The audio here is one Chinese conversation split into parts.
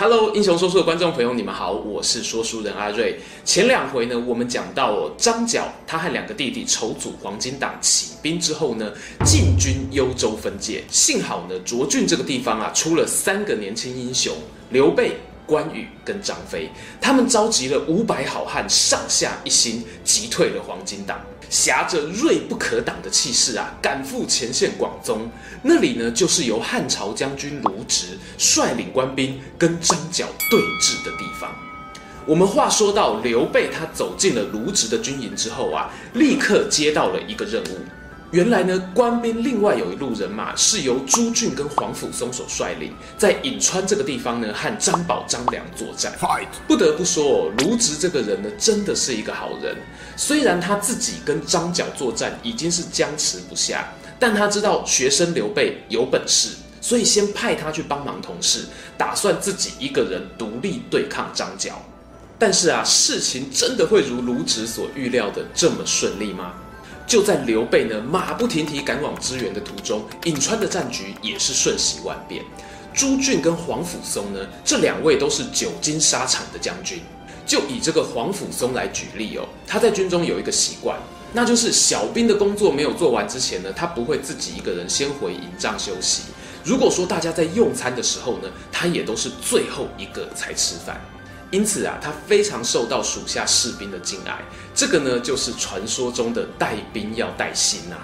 Hello，英雄说书的观众朋友，你们好，我是说书人阿瑞。前两回呢，我们讲到，张角他和两个弟弟筹组黄金党起兵之后呢，进军幽州分界。幸好呢，涿郡这个地方啊，出了三个年轻英雄，刘备、关羽跟张飞，他们召集了五百好汉，上下一心，击退了黄金党。挟着锐不可挡的气势啊，赶赴前线广宗。那里呢，就是由汉朝将军卢植率领官兵跟张角对峙的地方。我们话说到刘备，他走进了卢植的军营之后啊，立刻接到了一个任务。原来呢，官兵另外有一路人马是由朱俊跟皇甫嵩所率领，在颍川这个地方呢，和张宝、张良作战。Fight! 不得不说，卢植这个人呢，真的是一个好人。虽然他自己跟张角作战已经是僵持不下，但他知道学生刘备有本事，所以先派他去帮忙同事，打算自己一个人独立对抗张角。但是啊，事情真的会如卢植所预料的这么顺利吗？就在刘备呢马不停蹄赶往支援的途中，颍川的战局也是瞬息万变。朱俊跟皇甫嵩呢，这两位都是久经沙场的将军。就以这个皇甫嵩来举例哦，他在军中有一个习惯，那就是小兵的工作没有做完之前呢，他不会自己一个人先回营帐休息。如果说大家在用餐的时候呢，他也都是最后一个才吃饭。因此啊，他非常受到属下士兵的敬爱。这个呢，就是传说中的带兵要带心呐。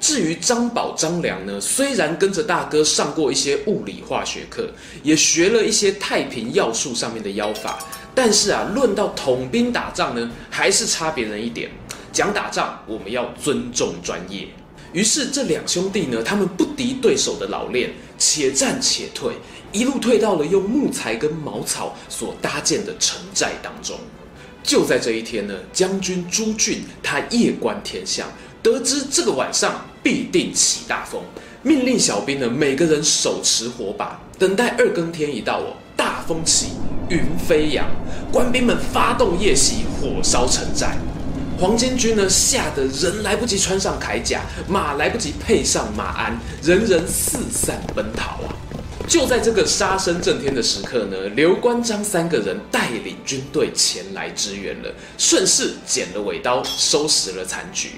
至于张宝、张良呢，虽然跟着大哥上过一些物理化学课，也学了一些太平要术上面的妖法，但是啊，论到统兵打仗呢，还是差别人一点。讲打仗，我们要尊重专业。于是这两兄弟呢，他们不敌对手的老练，且战且退。一路退到了用木材跟茅草所搭建的城寨当中。就在这一天呢，将军朱俊他夜观天象，得知这个晚上必定起大风，命令小兵呢每个人手持火把，等待二更天一到哦，大风起，云飞扬，官兵们发动夜袭，火烧城寨。黄巾军呢吓得人来不及穿上铠甲，马来不及配上马鞍，人人四散奔逃啊。就在这个杀声震天的时刻呢，刘关张三个人带领军队前来支援了，顺势捡了尾刀，收拾了残局。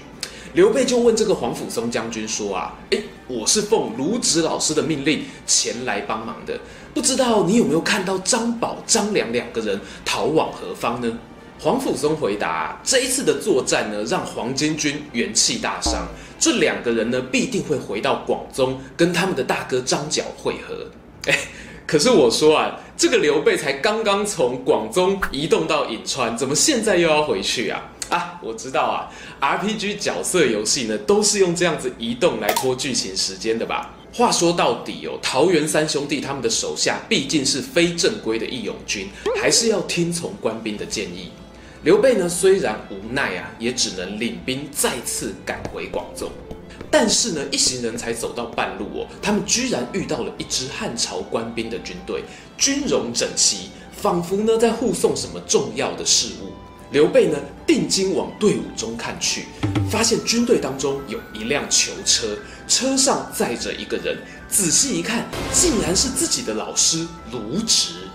刘备就问这个皇甫嵩将军说：“啊，诶，我是奉卢植老师的命令前来帮忙的，不知道你有没有看到张宝、张良两个人逃往何方呢？”皇甫嵩回答：“这一次的作战呢，让黄巾军元气大伤。这两个人呢，必定会回到广宗，跟他们的大哥张角会合。哎，可是我说啊，这个刘备才刚刚从广宗移动到颍川，怎么现在又要回去啊？啊，我知道啊，RPG 角色游戏呢，都是用这样子移动来拖剧情时间的吧？话说到底哦，桃园三兄弟他们的手下毕竟是非正规的义勇军，还是要听从官兵的建议。”刘备呢，虽然无奈啊，也只能领兵再次赶回广州。但是呢，一行人才走到半路哦，他们居然遇到了一支汉朝官兵的军队，军容整齐，仿佛呢在护送什么重要的事物。刘备呢，定睛往队伍中看去，发现军队当中有一辆囚车，车上载着一个人。仔细一看，竟然是自己的老师卢植。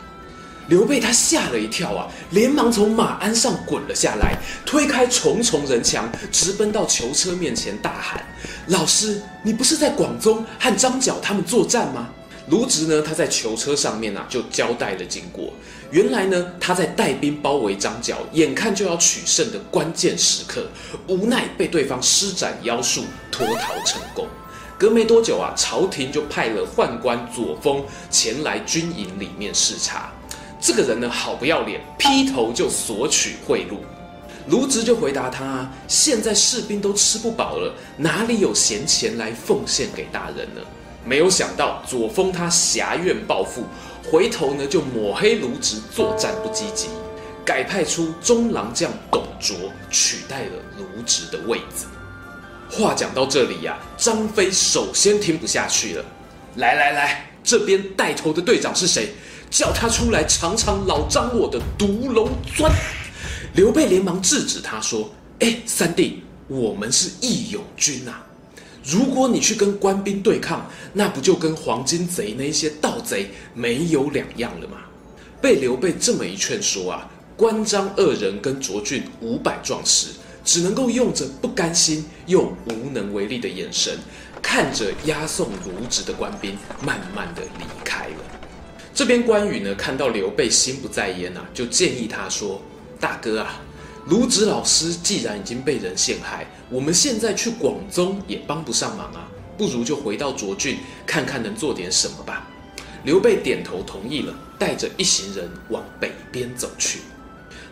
刘备他吓了一跳啊，连忙从马鞍上滚了下来，推开重重人墙，直奔到囚车面前，大喊：“老师，你不是在广宗和张角他们作战吗？”卢植呢，他在囚车上面啊，就交代了经过。原来呢，他在带兵包围张角，眼看就要取胜的关键时刻，无奈被对方施展妖术，脱逃成功。隔没多久啊，朝廷就派了宦官左峰前来军营里面视察。这个人呢，好不要脸，劈头就索取贿赂。卢植就回答他：“现在士兵都吃不饱了，哪里有闲钱来奉献给大人呢？”没有想到左峰他挟怨报复，回头呢就抹黑卢植作战不积极。改派出中郎将董卓取代了卢植的位子。话讲到这里呀、张飞首先听不下去了。来来来，这边带头的队长是谁？叫他出来尝尝老张我的毒龙钻。刘备连忙制止他说：“哎，三弟，我们是义勇军啊。”如果你去跟官兵对抗，那不就跟黄巾贼那些盗贼没有两样了吗？被刘备这么一劝说啊，关张二人跟卓俊五百壮士只能够用着不甘心又无能为力的眼神，看着押送卢植的官兵慢慢的离开了。这边关羽呢，看到刘备心不在焉啊，就建议他说：“大哥啊。”卢植老师既然已经被人陷害，我们现在去广宗也帮不上忙啊，不如就回到涿郡看看能做点什么吧。刘备点头同意了，带着一行人往北边走去。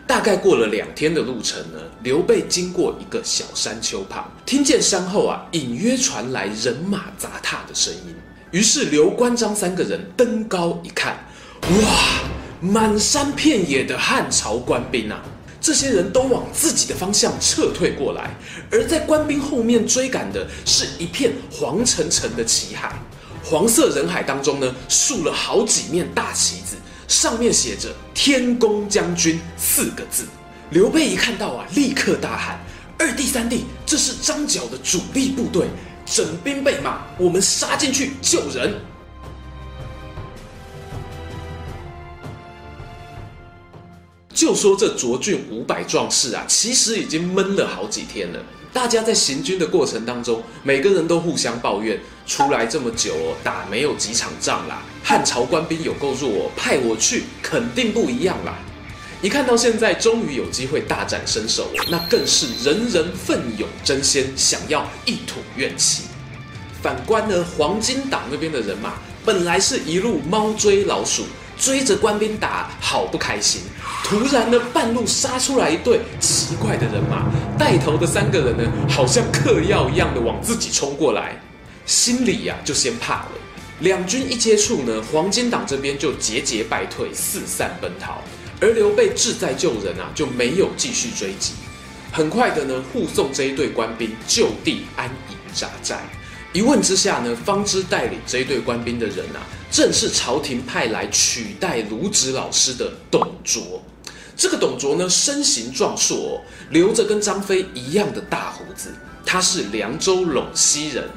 大概过了两天的路程呢，刘备经过一个小山丘旁，听见山后啊隐约传来人马杂踏的声音。于是刘关张三个人登高一看，哇，满山遍野的汉朝官兵啊！这些人都往自己的方向撤退过来，而在官兵后面追赶的是一片黄澄澄的旗海。黄色人海当中呢，竖了好几面大旗子，上面写着“天公将军”四个字。刘备一看到啊，立刻大喊：“二弟、三弟，这是张角的主力部队，整兵备马，我们杀进去救人！”就说这涿郡五百壮士啊，其实已经闷了好几天了。大家在行军的过程当中，每个人都互相抱怨：出来这么久哦，打没有几场仗啦。汉朝官兵有够弱哦，派我去肯定不一样啦。一看到现在终于有机会大展身手，那更是人人奋勇争先，想要一吐怨气。反观呢，黄金党那边的人马，本来是一路猫追老鼠。追着官兵打，好不开心。突然呢，半路杀出来一队奇怪的人马，带头的三个人呢，好像嗑药一样的往自己冲过来，心里呀、就先怕了。两军一接触呢，黄金党这边就节节败退，四散奔逃。而刘备志在救人啊，就没有继续追击。很快的呢，护送这一队官兵就地安营扎寨。一问之下呢，方知带领这一队官兵的人啊，正是朝廷派来取代卢植老师的董卓。这个董卓呢，身形壮硕，留着跟张飞一样的大胡子。他是凉州陇西人，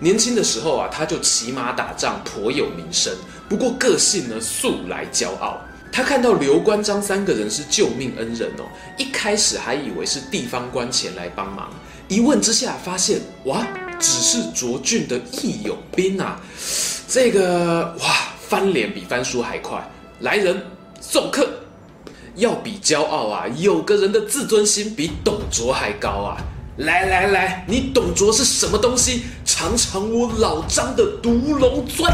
年轻的时候啊，他就骑马打仗，颇有名声。不过个性呢，素来骄傲。他看到刘关张三个人是救命恩人哦，一开始还以为是地方官前来帮忙，一问之下发现，哇！只是卓俊的义勇兵啊，这个哇，翻脸比翻书还快。来人，送客。要比骄傲啊，有个人的自尊心比董卓还高啊。来来来，你董卓是什么东西？尝尝我老张的毒龙钻。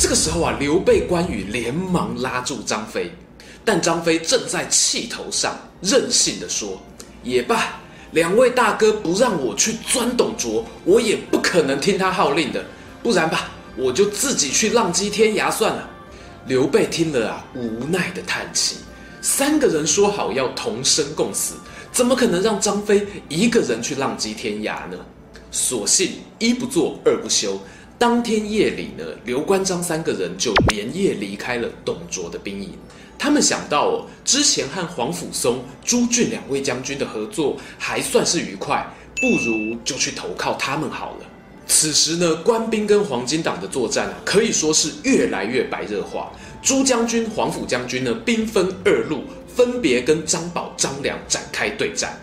这个时候啊，刘备、关羽连忙拉住张飞，但张飞正在气头上，任性的说：“也罢。”两位大哥不让我去钻董卓，我也不可能听他号令的。不然吧，我就自己去浪迹天涯算了。刘备听了啊，无奈的叹气。三个人说好要同生共死，怎么可能让张飞一个人去浪迹天涯呢？索性一不做二不休，当天夜里呢，刘关张三个人就连夜离开了董卓的兵营。他们想到哦，之前和皇甫嵩、朱俊两位将军的合作还算是愉快，不如就去投靠他们好了。此时呢，官兵跟黄巾党的作战啊，可以说是越来越白热化。朱将军、皇甫将军呢，兵分二路，分别跟张宝、张良展开对战。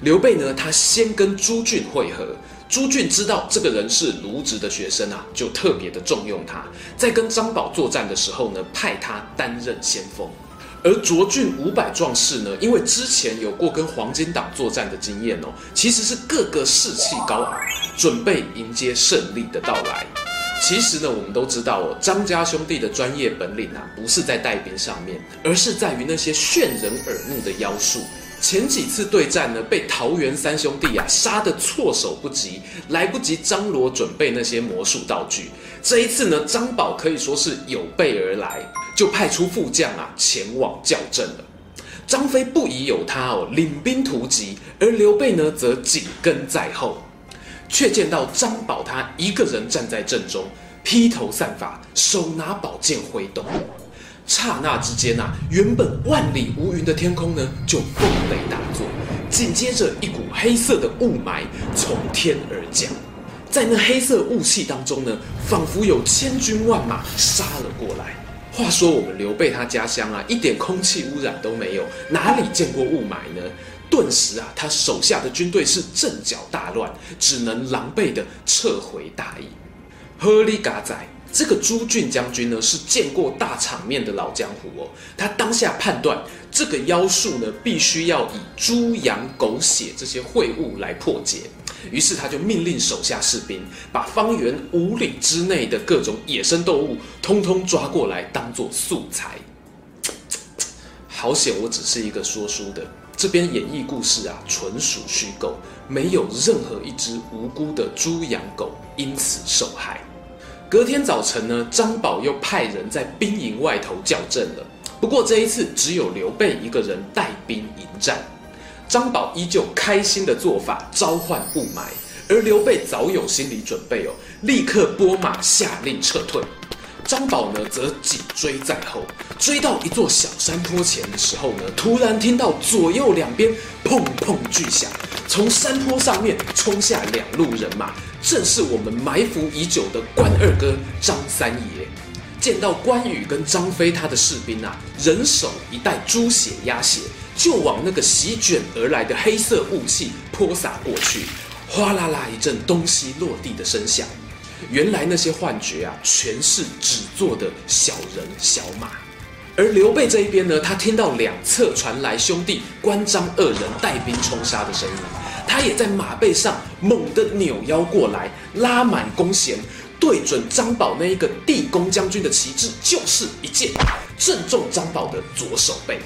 刘备呢，他先跟朱俊会合。朱俊知道这个人是卢植的学生啊，就特别的重用他。在跟张宝作战的时候呢，派他担任先锋。而涿郡五百壮士呢，因为之前有过跟黄巾党作战的经验哦，其实是个个士气高昂，准备迎接胜利的到来。其实呢，我们都知道哦，张家兄弟的专业本领啊，不是在带兵上面，而是在于那些炫人耳目的妖术。前几次对战呢，被桃园三兄弟啊杀得措手不及，来不及张罗准备那些魔术道具。这一次呢，张宝可以说是有备而来，就派出副将啊前往校正了。张飞不疑有他哦，领兵突击，而刘备呢则紧跟在后，却见到张宝他一个人站在阵中，披头散发，手拿宝剑挥动。刹那之间啊，原本万里无云的天空呢，就风雷大作，紧接着一股黑色的雾霾从天而降，在那黑色雾气当中呢，仿佛有千军万马杀了过来。话说我们刘备他家乡啊，一点空气污染都没有，哪里见过雾霾呢？顿时啊，他手下的军队是阵脚大乱，只能狼狈地撤回大营。呵哩嘎仔。这个朱俊将军呢，是见过大场面的老江湖哦。他当下判断，这个妖术呢，必须要以猪羊狗血这些秽物来破解。于是他就命令手下士兵，把方圆五里之内的各种野生动物，通通抓过来当做素材。好险，我只是一个说书的，这边演绎故事啊，纯属虚构，没有任何一只无辜的猪羊狗因此受害。隔天早晨呢，张宝又派人在兵营外头叫阵了。不过这一次只有刘备一个人带兵迎战。张宝依旧开心的做法召唤雾霾，而刘备早有心理准备哦，立刻拨马下令撤退。张宝呢则紧追在后，追到一座小山坡前的时候呢，突然听到左右两边砰砰巨响，从山坡上面冲下两路人马。正是我们埋伏已久的关二哥张三爷，见到关羽跟张飞他的士兵啊，人手一袋猪血鸭血，就往那个席卷而来的黑色雾气泼洒过去，哗啦啦一阵东西落地的声响。原来那些幻觉啊，全是纸做的小人小马。而刘备这一边呢，他听到两侧传来兄弟关张二人带兵冲杀的声音。他也在马背上猛地扭腰过来，拉满弓弦，对准张宝那一个地公将军的旗帜，就是一箭，正中张宝的左手背。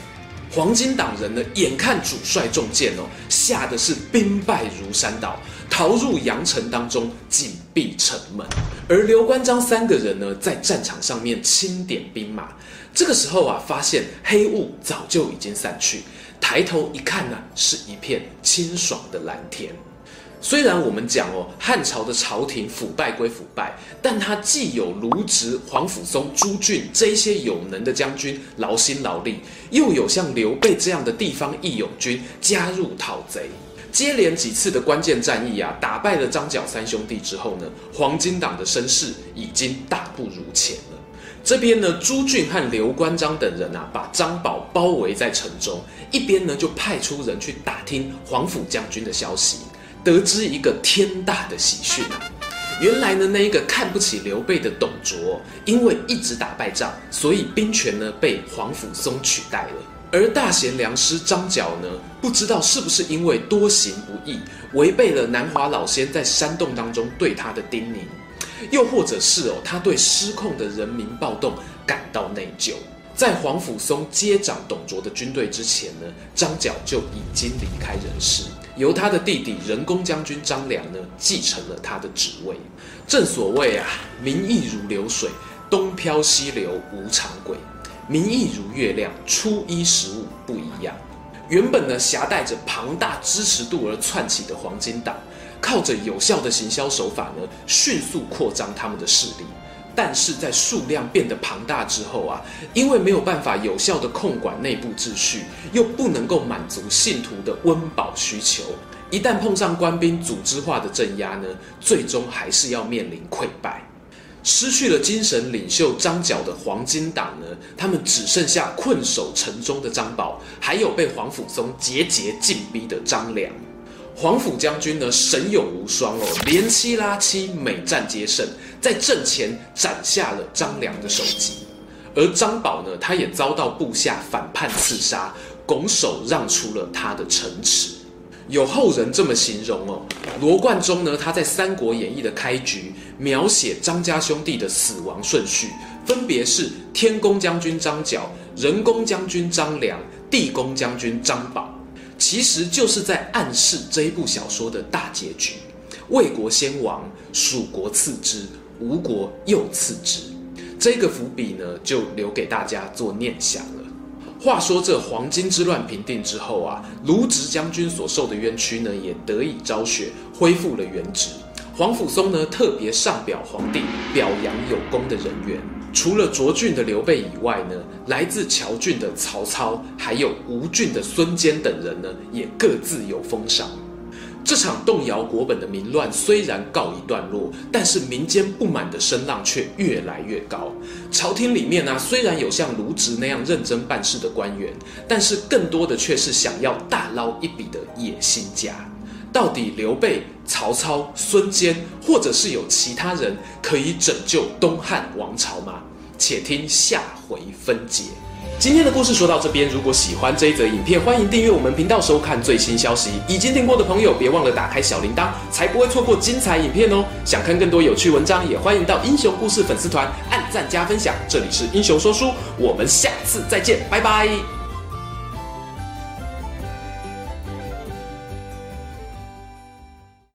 黄巾党人呢，眼看主帅中箭哦，吓得是兵败如山倒，逃入阳城当中，紧闭城门。而刘关张三个人呢，在战场上面清点兵马。这个时候啊，发现黑雾早就已经散去。抬头一看呢，是一片清爽的蓝天。虽然我们讲哦，汉朝的朝廷腐败归腐败，但他既有卢植、皇甫嵩、朱俊这些有能的将军劳心劳力，又有像刘备这样的地方义勇军加入讨贼，接连几次的关键战役啊，打败了张角三兄弟之后呢，黄巾党的声势已经大不如前了。这边呢，朱俊和刘关张等人啊，把张宝包围在城中。一边呢，就派出人去打听皇甫将军的消息，得知一个天大的喜讯啊！原来呢，那一个看不起刘备的董卓，因为一直打败仗，所以兵权呢被皇甫嵩取代了。而大贤良师张角呢，不知道是不是因为多行不义，违背了南华老仙在山洞当中对他的叮咛。又或者是哦，他对失控的人民暴动感到内疚，在皇甫嵩接掌董卓的军队之前呢，张角就已经离开人世，由他的弟弟人公将军张良呢继承了他的职位。正所谓啊，民意如流水，东飘西流无常轨；民意如月亮，初一十五不一样。原本呢，挟带着庞大支持度而窜起的黄金党。靠着有效的行销手法呢，迅速扩张他们的势力。但是在数量变得庞大之后啊，因为没有办法有效的控管内部秩序，又不能够满足信徒的温饱需求，一旦碰上官兵组织化的镇压呢，最终还是要面临溃败。失去了精神领袖张角的黄金党呢，他们只剩下困守城中的张宝，还有被皇甫嵩节节进逼的张良。皇甫将军呢，神勇无双哦，连七拉七，每战皆胜，在阵前斩下了张良的首级。而张宝呢，他也遭到部下反叛刺杀，拱手让出了他的城池。有后人这么形容哦，罗贯中呢，他在《三国演义》的开局描写张家兄弟的死亡顺序，分别是天公将军张角、人公将军张良、地公将军张宝。其实就是在暗示这一部小说的大结局：魏国先亡，蜀国次之，吴国又次之。这个伏笔呢，就留给大家做念想了。话说这黄巾之乱平定之后啊，卢植将军所受的冤屈呢，也得以昭雪，恢复了原职。皇甫嵩呢，特别上表皇帝，表扬有功的人员。除了涿郡的刘备以外呢，来自谯郡的曹操，还有吴郡的孙坚等人呢，也各自有封赏。这场动摇国本的民乱虽然告一段落，但是民间不满的声浪却越来越高。朝廷里面呢、虽然有像卢植那样认真办事的官员，但是更多的却是想要大捞一笔的野心家。到底刘备、曹操、孙坚，或者是有其他人可以拯救东汉王朝吗？且听下回分解。今天的故事说到这边，如果喜欢这一则影片，欢迎订阅我们频道收看最新消息。已经订过的朋友，别忘了打开小铃铛，才不会错过精彩影片哦。想看更多有趣文章，也欢迎到英雄故事粉丝团按赞加分享。这里是英雄说书，我们下次再见，拜拜。